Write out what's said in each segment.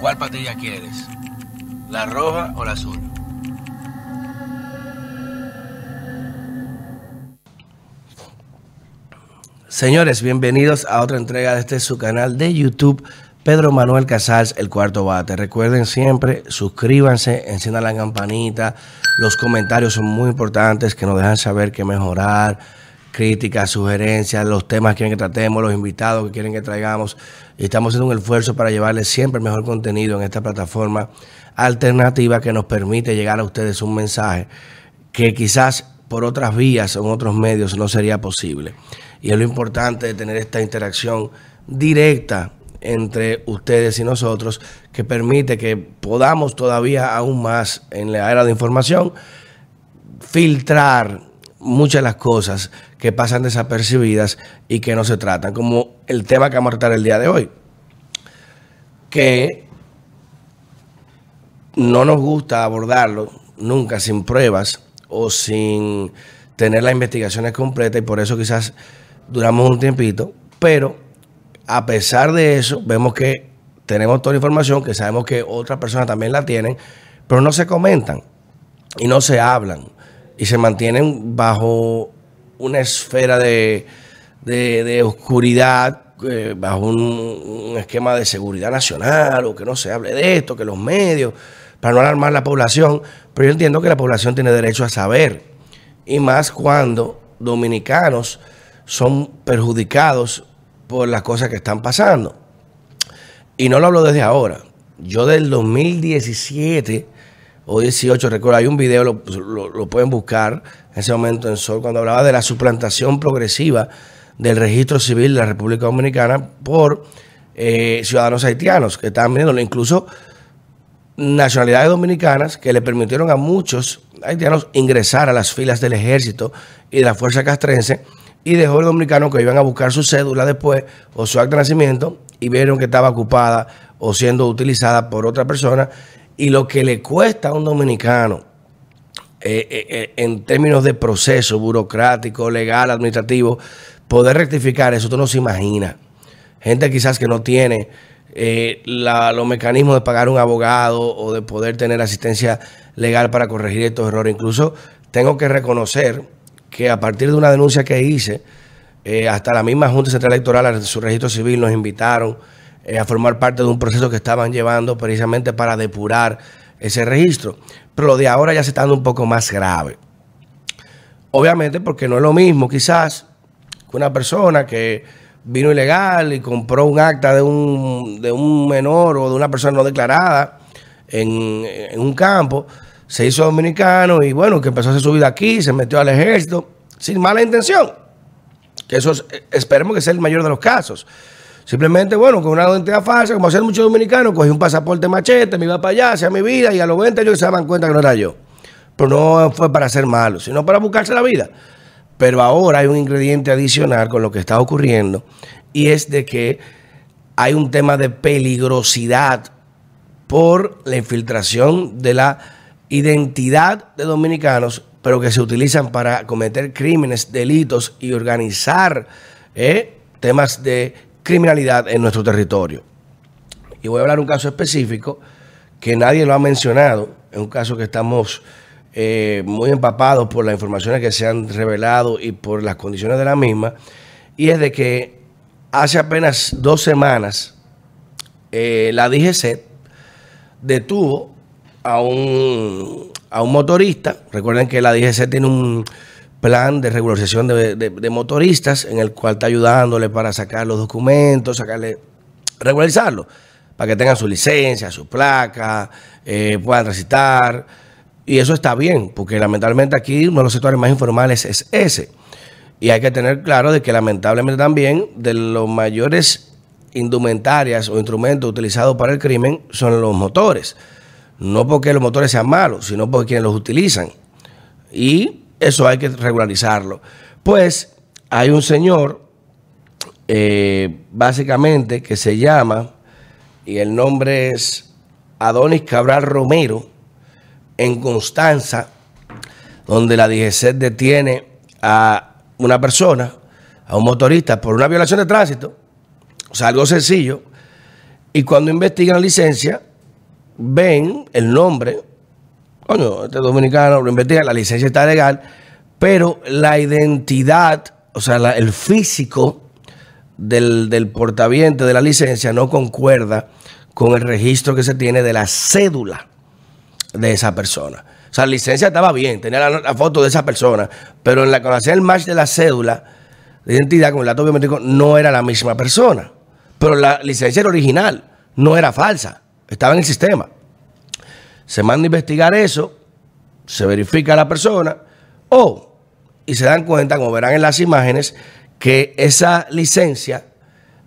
¿Cuál patilla quieres? ¿La roja o la azul? Señores, bienvenidos a otra entrega de este su canal de YouTube, Pedro Manuel Casals, el cuarto bate. Recuerden siempre, suscríbanse, enciendan la campanita. Los comentarios son muy importantes, que nos dejan saber qué mejorar, críticas, sugerencias, los temas que quieren que tratemos, los invitados que quieren que traigamos. Estamos haciendo un esfuerzo para llevarles siempre el mejor contenido en esta plataforma alternativa que nos permite llegar a ustedes un mensaje que quizás por otras vías o en otros medios no sería posible. Y es lo importante de tener esta interacción directa entre ustedes y nosotros que permite que podamos todavía aún más en la era de información filtrar muchas de las cosas que pasan desapercibidas y que no se tratan, como el tema que vamos a tratar el día de hoy, que no nos gusta abordarlo nunca sin pruebas o sin tener las investigaciones completas y por eso quizás duramos un tiempito, pero a pesar de eso, vemos que tenemos toda la información, que sabemos que otras personas también la tienen, pero no se comentan y no se hablan y se mantienen bajo una esfera de, oscuridad, eh, bajo un, esquema de seguridad nacional o que no se hable de esto, que los medios, para no alarmar la población, pero yo entiendo que la población tiene derecho a saber, y más cuando dominicanos son perjudicados por las cosas que están pasando. Y no lo hablo desde ahora. Yo del 2017 o 18, recuerdo, hay un video, lo, pueden buscar en ese momento en Sol, cuando hablaba de la suplantación progresiva del registro civil de la República Dominicana por eh, ciudadanos haitianos que estaban viéndolo, incluso nacionalidades dominicanas que le permitieron a muchos haitianos ingresar a las filas del ejército y de la fuerza castrense y de jóvenes dominicanos que iban a buscar su cédula después o su acta de nacimiento y vieron que estaba ocupada o siendo utilizada por otra persona. Y lo que le cuesta a un dominicano eh, eh, eh, en términos de proceso burocrático, legal, administrativo, poder rectificar eso, tú no se imagina. Gente quizás que no tiene los mecanismos de pagar un abogado o de poder tener asistencia legal para corregir estos errores. Incluso tengo que reconocer que a partir de una denuncia que hice, eh, hasta la misma Junta Central Electoral, su registro civil, nos invitaron eh, a formar parte de un proceso que estaban llevando precisamente para depurar ese registro. Pero lo de ahora ya se está dando un poco más grave. Obviamente porque no es lo mismo quizás que una persona que vino ilegal y compró un acta de un, de un menor o de una persona no declarada en, un campo se hizo dominicano y bueno, que empezó a hacer su vida aquí, se metió al ejército, sin mala intención. Que eso eh, esperemos que sea el mayor de los casos. Simplemente, bueno, con una identidad falsa, como hacen muchos dominicanos, cogí un pasaporte machete, me iba para allá, hacía mi vida y a los 20 años se daban cuenta que no era yo. Pero no fue para ser malo, sino para buscarse la vida. Pero ahora hay un ingrediente adicional con lo que está ocurriendo y es de que hay un tema de peligrosidad por la infiltración de la identidad de dominicanos, pero que se utilizan para cometer crímenes, delitos y organizar eh, temas de criminalidad en nuestro territorio. Y voy a hablar un caso específico que nadie lo ha mencionado, es un caso que estamos eh, muy empapados por las informaciones que se han revelado y por las condiciones de la misma, y es de que hace apenas dos semanas eh, la DGC detuvo a un, a un motorista. Recuerden que la DGC tiene un plan de regularización de, motoristas en el cual está ayudándole para sacar los documentos, sacarle, regularizarlo, para que tengan su licencia, su placa, eh, puedan transitar. Y eso está bien, porque lamentablemente aquí uno de los sectores más informales es ese. Y hay que tener claro de que lamentablemente también de los mayores indumentarias o instrumentos utilizados para el crimen son los motores. No porque los motores sean malos, sino porque quienes los utilizan. Y eso hay que regularizarlo. Pues hay un señor, eh, básicamente, que se llama, y el nombre es Adonis Cabral Romero, en Constanza, donde la DGC detiene a una persona, a un motorista, por una violación de tránsito. O sea, algo sencillo. Y cuando investigan la licencia, ven el nombre, coño, este dominicano lo investiga, la licencia está legal, pero la identidad, o sea, el físico del, del portaviente de la licencia no concuerda con el registro que se tiene de la cédula de esa persona. O sea, la licencia estaba bien, tenía la, foto de esa persona, pero en la cuando hacía el match de la cédula de identidad con el dato biométrico no era la misma persona. Pero la licencia era original, no era falsa, estaba en el sistema. Se manda a investigar eso, se verifica a la persona, o, y se dan cuenta, como verán en las imágenes, que esa licencia,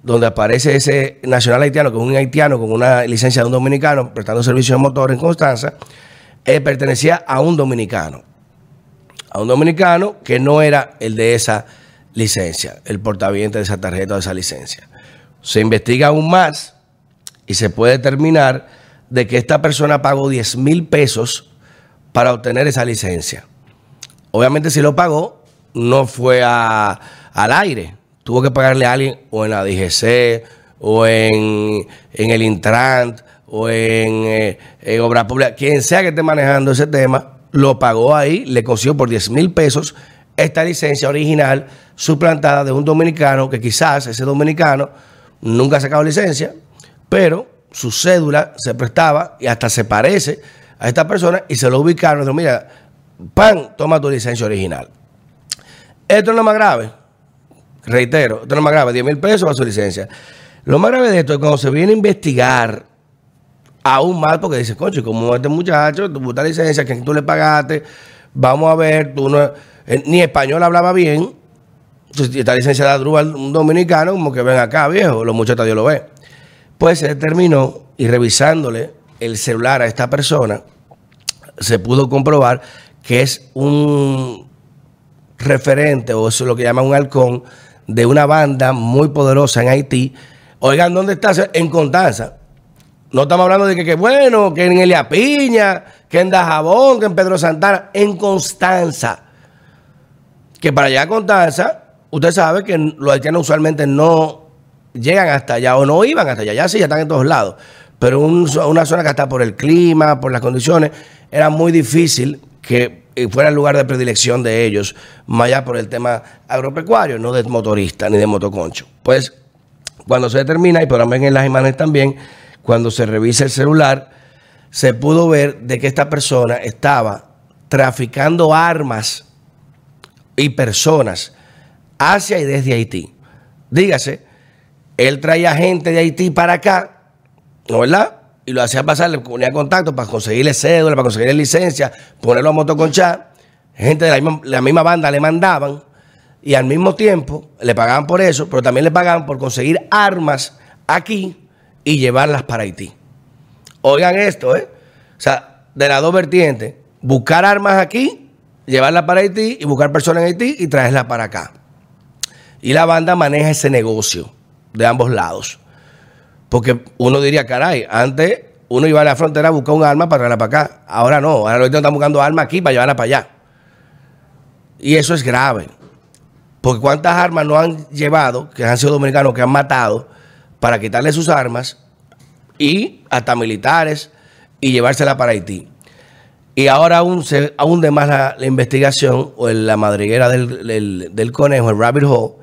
donde aparece ese nacional haitiano, que es un haitiano con una licencia de un dominicano prestando servicio de motor en Constanza, eh, pertenecía a un dominicano. A un dominicano que no era el de esa licencia, el portaviente de esa tarjeta o de esa licencia. Se investiga aún más y se puede determinar de que esta persona pagó 10 mil pesos para obtener esa licencia. Obviamente si lo pagó, no fue al aire. Tuvo que pagarle a alguien o en la DGC o en, el Intrant o en, eh, en Obra Pública. Quien sea que esté manejando ese tema, lo pagó ahí, le consiguió por 10 mil pesos esta licencia original suplantada de un dominicano que quizás ese dominicano nunca ha sacado licencia, pero su cédula se prestaba y hasta se parece a esta persona y se lo ubicaron. Dijo, mira, pan, toma tu licencia original. Esto es más grave. Reitero, esto es más grave. 10 mil pesos para su licencia. Lo más grave de esto es cuando se viene a investigar aún más, porque dice, coche, como este muchacho, tu puta licencia, que tú le pagaste, vamos a ver, tú no, eh, ni español hablaba bien, esta licencia de Adrúbal, un dominicano, como que ven acá, viejo, los muchachos Dios lo ve. Pues se determinó, y revisándole el celular a esta persona, se pudo comprobar que es un referente, o es lo que llaman un halcón, de una banda muy poderosa en Haití. Oigan, ¿dónde está? En Constanza. No estamos hablando de que, que bueno, que en Elia Piña, que en Dajabón, que en Pedro Santana, en Constanza. Que para allá a Constanza usted sabe que los haitianos usualmente no llegan hasta allá o no iban hasta allá. Ya sí, ya están en todos lados. Pero una zona que está por el clima, por las condiciones, era muy difícil que fuera el lugar de predilección de ellos, más allá por el tema agropecuario, no de motorista ni de motoconcho. Pues cuando se determina, y por ver en las imágenes también, cuando se revisa el celular, se pudo ver de que esta persona estaba traficando armas y personas hacia y desde Haití. Dígase, él traía gente de Haití para acá, ¿no verdad? Y lo hacía pasar, le ponía contacto para conseguirle cédula, para conseguirle licencia, ponerlo a motoconchar. Gente de la misma, banda le mandaban y al mismo tiempo le pagaban por eso, pero también le pagaban por conseguir armas aquí y llevarlas para Haití. Oigan esto, ¿eh? O sea, de las dos vertientes, buscar armas aquí, llevarlas para Haití y buscar personas en Haití y traerlas para acá. Y la banda maneja ese negocio de ambos lados. Porque uno diría, caray, antes uno iba a la frontera a buscar un arma para traerla para acá. Ahora no, ahora los están buscando armas aquí para llevarla para allá. Y eso es grave. Porque cuántas armas no han llevado, que han sido dominicanos, que han matado, para quitarle sus armas y hasta militares y llevársela para Haití. Y ahora aún se de más la, investigación o en la madriguera del, del conejo, el rabbit hole,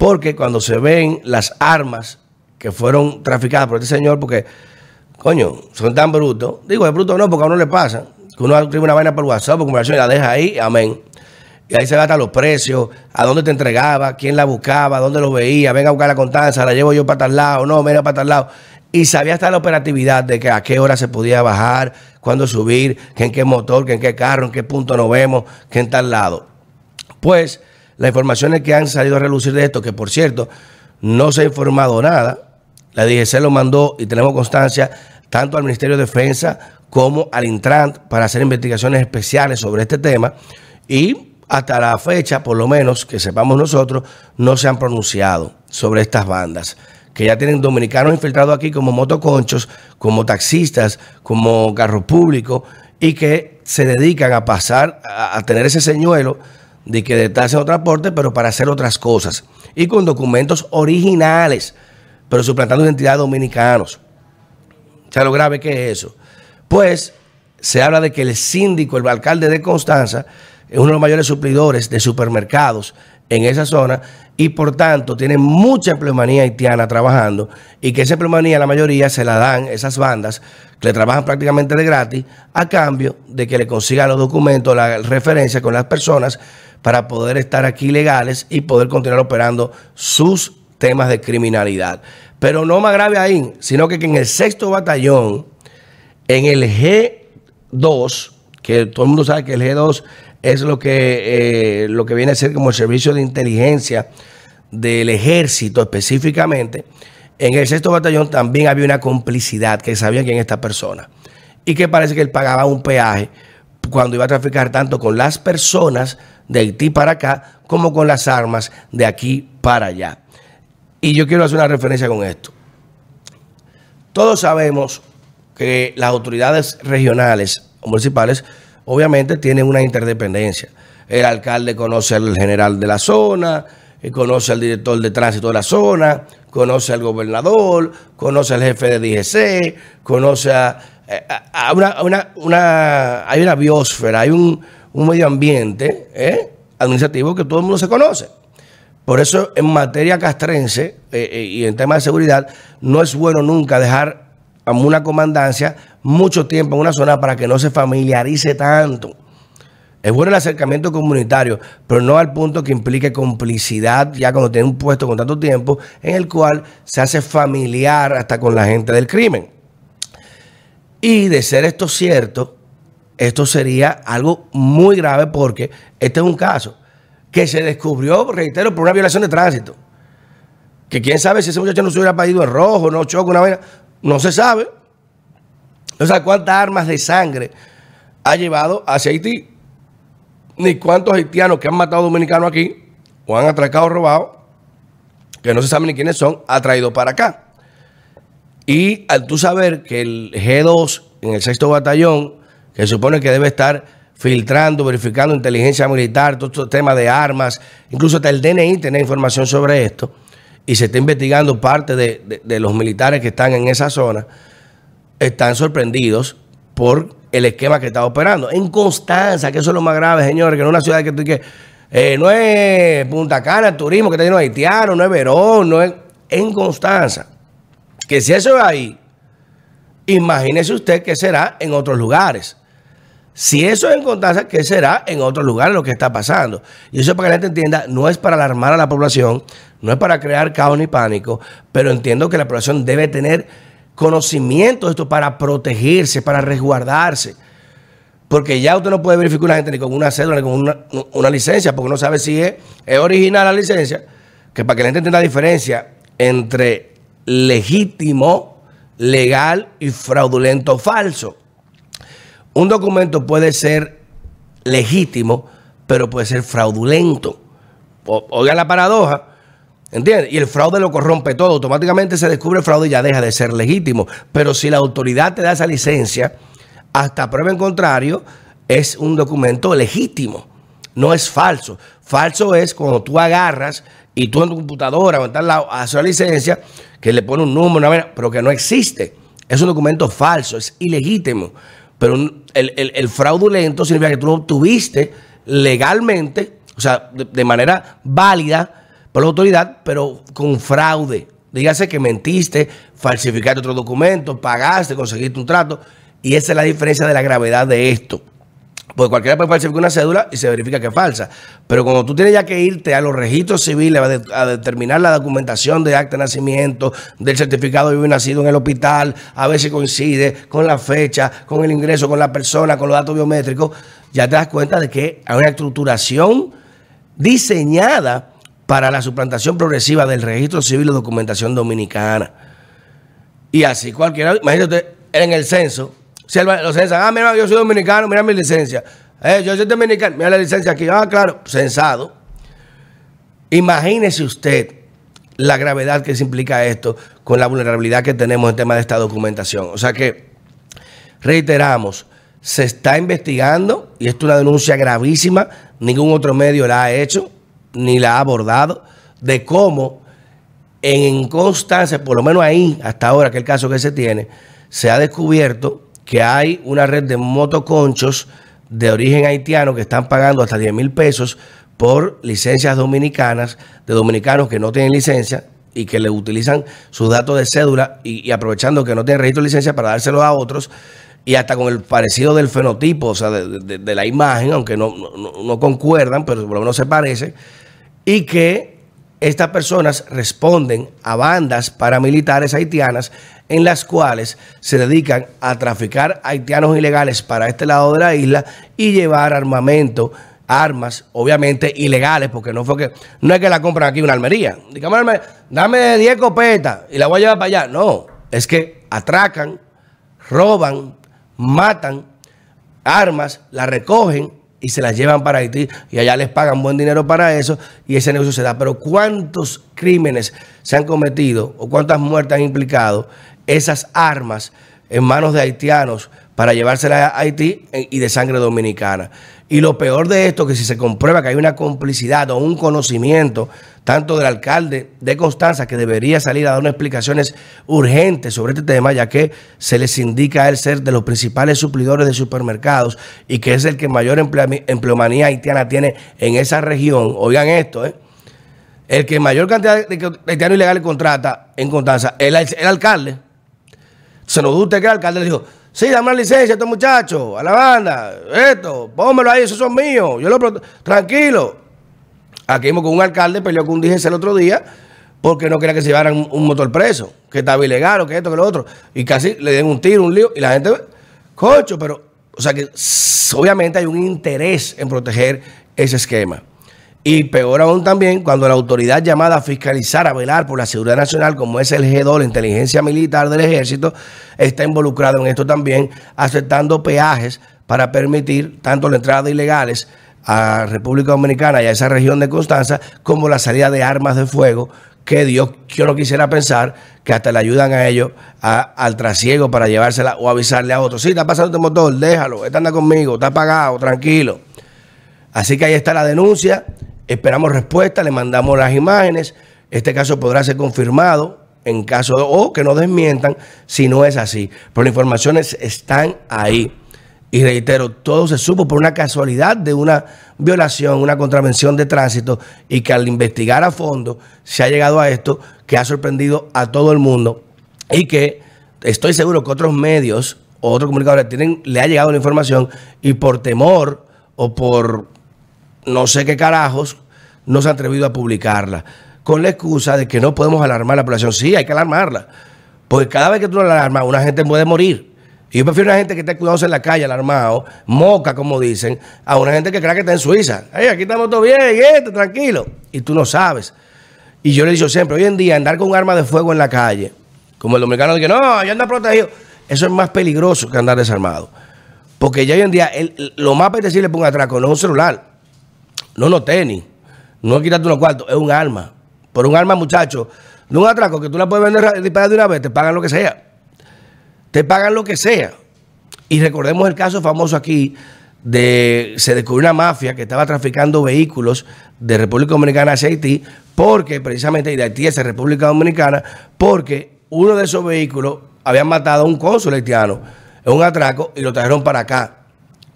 porque cuando se ven las armas que fueron traficadas por este señor, porque, coño, son tan brutos. Digo, es bruto no, porque a uno le pasa. Que uno escribe una vaina por WhatsApp, por conversación y la deja ahí, amén. Y ahí se gasta los precios, a dónde te entregaba, quién la buscaba, dónde lo veía, venga a buscar la constancia, la llevo yo para tal lado, no, venga para tal lado. Y sabía hasta la operatividad de que a qué hora se podía bajar, cuándo subir, que en qué motor, que en qué carro, en qué punto nos vemos, que en tal lado. Pues las informaciones que han salido a relucir de esto, que por cierto, no se ha informado nada, la DGC lo mandó y tenemos constancia tanto al Ministerio de Defensa como al Intrant para hacer investigaciones especiales sobre este tema y hasta la fecha, por lo menos que sepamos nosotros, no se han pronunciado sobre estas bandas que ya tienen dominicanos infiltrados aquí como motoconchos, como taxistas, como carro público y que se dedican a pasar, a tener ese señuelo de que está haciendo transporte, pero para hacer otras cosas. Y con documentos originales, pero suplantando identidades dominicanos. O sea, lo grave que es eso. pues se habla de que el síndico, el alcalde de Constanza, es uno de los mayores suplidores de supermercados en esa zona y por tanto tiene mucha empleomanía haitiana trabajando y que esa empleomanía la mayoría se la dan esas bandas que le trabajan prácticamente de gratis a cambio de que le consigan los documentos, la referencia con las personas para poder estar aquí legales y poder continuar operando sus temas de criminalidad. Pero no más grave ahí, sino que en el sexto batallón, en el G2, que todo el mundo sabe que el G2 es lo que, eh, lo que viene a ser como el servicio de inteligencia del ejército específicamente, en el sexto batallón también había una complicidad que sabían quién es esta persona. Y que parece que él pagaba un peaje cuando iba a traficar tanto con las personas de Haití para acá como con las armas de aquí para allá. Y yo quiero hacer una referencia con esto. Todos sabemos que las autoridades regionales o municipales obviamente tienen una interdependencia. El alcalde conoce al general de la zona, conoce al director de tránsito de la zona, conoce al gobernador, conoce al jefe de DGC, conoce a, una, hay una biosfera, hay un, medio ambiente ¿eh? administrativo que todo el mundo se conoce. Por eso en materia castrense eh, eh, y en tema de seguridad, no es bueno nunca dejar a una comandancia mucho tiempo en una zona para que no se familiarice tanto. Es bueno el acercamiento comunitario, pero no al punto que implique complicidad ya cuando tiene un puesto con tanto tiempo en el cual se hace familiar hasta con la gente del crimen. Y de ser esto cierto, esto sería algo muy grave porque este es un caso que se descubrió, reitero, por una violación de tránsito. Que quién sabe si ese muchacho no se hubiera pedido en rojo, no choca una vaina, no se sabe. No sé cuántas armas de sangre ha llevado hacia Haití, ni cuántos haitianos que han matado dominicanos aquí, o han atracado o robado, que no se sabe ni quiénes son, ha traído para acá. Y al tú saber que el G2 en el sexto batallón, que supone que debe estar filtrando, verificando inteligencia militar, todo estos temas de armas, incluso hasta el DNI tiene información sobre esto, y se está investigando parte de, los militares que están en esa zona, están sorprendidos por el esquema que está operando. En Constanza, que eso es lo más grave, señores, que es una ciudad que tú que eh, no es Punta Cana, turismo, que está lleno de haitianos, no es Verón, no es en Constanza. Que si eso es ahí, imagínese usted que será en otros lugares. Si eso es en Constanza, ¿qué será en otro lugar lo que está pasando? Y eso para que la gente entienda, no es para alarmar a la población, no es para crear caos ni pánico, pero entiendo que la población debe tener conocimiento de esto para protegerse, para resguardarse. Porque ya usted no puede verificar una gente ni con una cédula ni con una, licencia, porque no sabe si es, es original la licencia. Que para que la gente entienda la diferencia entre legítimo, legal y fraudulento falso. Un documento puede ser legítimo, pero puede ser fraudulento. oiga la paradoja, ¿entiendes? Y el fraude lo corrompe todo. Automáticamente se descubre el fraude y ya deja de ser legítimo. Pero si la autoridad te da esa licencia, hasta prueba en contrario, es un documento legítimo. No es falso. Falso es cuando tú agarras y tú en tu computadora o en tal lado haces la licencia que le pone un número, una, pero que no existe. Es un documento falso, es ilegítimo. Pero el, fraudulento significa que tú lo obtuviste legalmente, o sea, de, manera válida por la autoridad, pero con fraude. Dígase que mentiste, falsificaste otro documento, pagaste, conseguiste un trato. Y esa es la diferencia de la gravedad de esto. Porque cualquiera puede falsificar una cédula y se verifica que es falsa. Pero cuando tú tienes ya que irte a los registros civiles a, determinar la documentación de acta de nacimiento, del certificado de vivo nacido en el hospital, a ver si coincide con la fecha, con el ingreso, con la persona, con los datos biométricos, ya te das cuenta de que hay una estructuración diseñada para la suplantación progresiva del registro civil de documentación dominicana. Y así cualquiera, imagínate en el censo, si los censan, ah, mira, yo soy dominicano, mira mi licencia. Eh, yo soy dominicano, mira la licencia aquí. Ah, claro, censado. Imagínese usted la gravedad que se implica esto con la vulnerabilidad que tenemos en tema de esta documentación. O sea que, reiteramos, se está investigando y esto es una denuncia gravísima, ningún otro medio la ha hecho ni la ha abordado, de cómo en constancia, por lo menos ahí, hasta ahora que el caso que se tiene, se ha descubierto que hay una red de motoconchos de origen haitiano que están pagando hasta 10 mil pesos por licencias dominicanas, de dominicanos que no tienen licencia y que le utilizan sus datos de cédula y, aprovechando que no tienen registro de licencia para dárselo a otros. Y hasta con el parecido del fenotipo, o sea, de, la imagen, aunque no, no, concuerdan, pero por lo menos se parece, y que estas personas responden a bandas paramilitares haitianas en las cuales se dedican a traficar haitianos ilegales para este lado de la isla y llevar armamento, armas, obviamente ilegales, porque no fue que no es que la compran aquí una almería. Dígame, dame 10 copetas y la voy a llevar para allá. No, es que atracan, roban, matan armas, las recogen y se las llevan para Haití y allá les pagan buen dinero para eso y ese negocio se da. Pero ¿cuántos crímenes se han cometido o cuántas muertes han implicado esas armas en manos de haitianos para llevárselas a Haití y de sangre dominicana? Y lo peor de esto, que si se comprueba que hay una complicidad o un conocimiento, tanto del alcalde de Constanza, que debería salir a dar unas explicaciones urgentes sobre este tema, ya que se les indica a él ser de los principales suplidores de supermercados y que es el que mayor empleomanía haitiana tiene en esa región. Oigan esto, ¿eh? El que mayor cantidad de haitianos ilegales contrata en Constanza el, alcalde. Se nos usted que el alcalde le dijo, Sí, dame una licencia a estos muchachos, a la banda, esto, pónmelo ahí, esos son míos. Yo lo tranquilo. Aquí vimos con un alcalde, peleó con un DGC el otro día, porque no quería que se llevaran un, motor preso, que estaba ilegal o que esto, que lo otro. Y casi le den un tiro, un lío, y la gente, cocho, pero, o sea que obviamente hay un interés en proteger ese esquema. Y peor aún también cuando la autoridad llamada a fiscalizar, a velar por la seguridad nacional, como es el G2, la inteligencia militar del ejército, está involucrado en esto también, aceptando peajes para permitir tanto la entrada de ilegales a República Dominicana y a esa región de Constanza, como la salida de armas de fuego, que Dios, yo no quisiera pensar que hasta le ayudan a ellos al trasiego para llevársela o avisarle a otros. Sí, está pasando este motor, déjalo, está anda conmigo, está apagado, tranquilo. Así que ahí está la denuncia. Esperamos respuesta, le mandamos las imágenes. Este caso podrá ser confirmado en caso de, o que no desmientan si no es así. Pero las informaciones están ahí. Y reitero, todo se supo por una casualidad de una violación, una contravención de tránsito y que al investigar a fondo se ha llegado a esto que ha sorprendido a todo el mundo y que estoy seguro que otros medios o otros comunicadores tienen, le ha llegado la información y por temor o por no sé qué carajos, no se ha atrevido a publicarla, con la excusa de que no podemos alarmar a la población. Sí, hay que alarmarla, porque cada vez que tú la alarmas, una gente puede morir. Y yo prefiero una gente que esté cuidados en la calle, alarmado, moca, como dicen, a una gente que crea que está en Suiza. Hey, aquí estamos todos bien, esto, tranquilo. Y tú no sabes. Y yo le he dicho siempre, hoy en día andar con un arma de fuego en la calle, como el dominicano dice, no, yo ando protegido, eso es más peligroso que andar desarmado. Porque ya hoy en día lo más apetecible para un atraco no es un celular, no no tenis, no es quitarte unos cuartos, es un arma. Por un arma, muchacho, no un atraco que tú la puedes vender disparar de una vez, te pagan lo que sea. Te pagan lo que sea. Y recordemos el caso famoso aquí de se descubrió una mafia que estaba traficando vehículos de República Dominicana hacia Haití, porque precisamente de Haití hacia República Dominicana, porque uno de esos vehículos habían matado a un cónsul haitiano en un atraco y lo trajeron para acá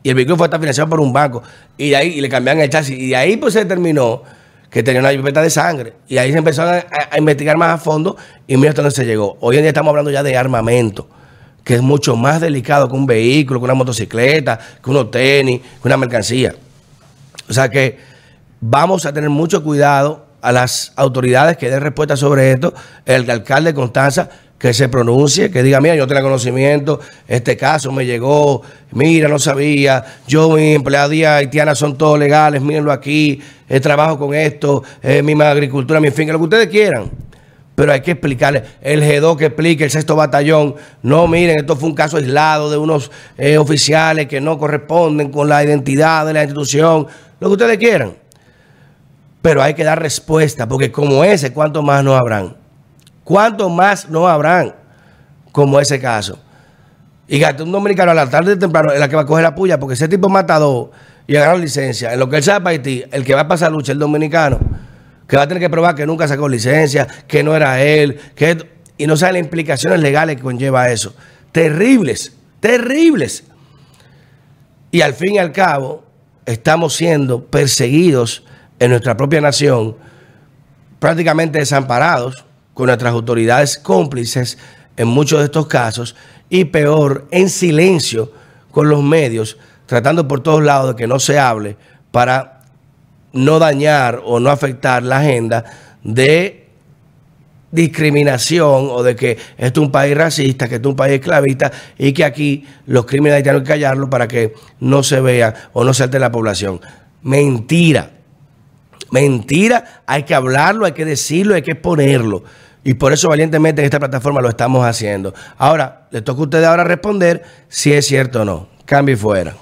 y el vehículo fue financiado por un banco y ahí le cambiaron el chasis y de ahí pues se determinó que tenía una pipeta de sangre y ahí se empezó a, investigar más a fondo y mira hasta dónde se llegó. Hoy en día estamos hablando ya de armamento, que es mucho más delicado que un vehículo, que una motocicleta, que unos tenis, que una mercancía. O sea que vamos a tener mucho cuidado a las autoridades que den respuesta sobre esto. El alcalde de Constanza que se pronuncie, que diga, mira, yo tengo conocimiento, este caso me llegó, mira, no sabía, yo, mi empleadía haitiana son todos legales, mírenlo aquí, eh, trabajo con esto, eh, mi agricultura, mi finca, lo que ustedes quieran. Pero hay que explicarle, el G2 que explique, el sexto batallón, no, miren, esto fue un caso aislado de unos eh, oficiales que no corresponden con la identidad de la institución, lo que ustedes quieran. Pero hay que dar respuesta, porque como ese, ¿cuántos más no habrán? ¿Cuántos más no habrán como ese caso? Y un dominicano a la tarde temprano es la que va a coger la puya, porque ese tipo matador y agarrar licencia, en lo que él sabe Haití, el que va a pasar lucha es el dominicano, que va a tener que probar que nunca sacó licencia, que no era él, que y no sabe las implicaciones legales que conlleva eso. Terribles, terribles. Y al fin y al cabo, estamos siendo perseguidos en nuestra propia nación, prácticamente desamparados, con nuestras autoridades cómplices en muchos de estos casos, y peor, en silencio con los medios, tratando por todos lados de que no se hable para no dañar o no afectar la agenda de discriminación o de que esto es un país racista, que esto es un país esclavista y que aquí los criminales tienen que callarlo para que no se vea o no se altere la población. Mentira. Mentira, hay que hablarlo, hay que decirlo, hay que ponerlo. Y por eso valientemente en esta plataforma lo estamos haciendo. Ahora, le toca a ustedes ahora responder si es cierto o no. Cambio y fuera.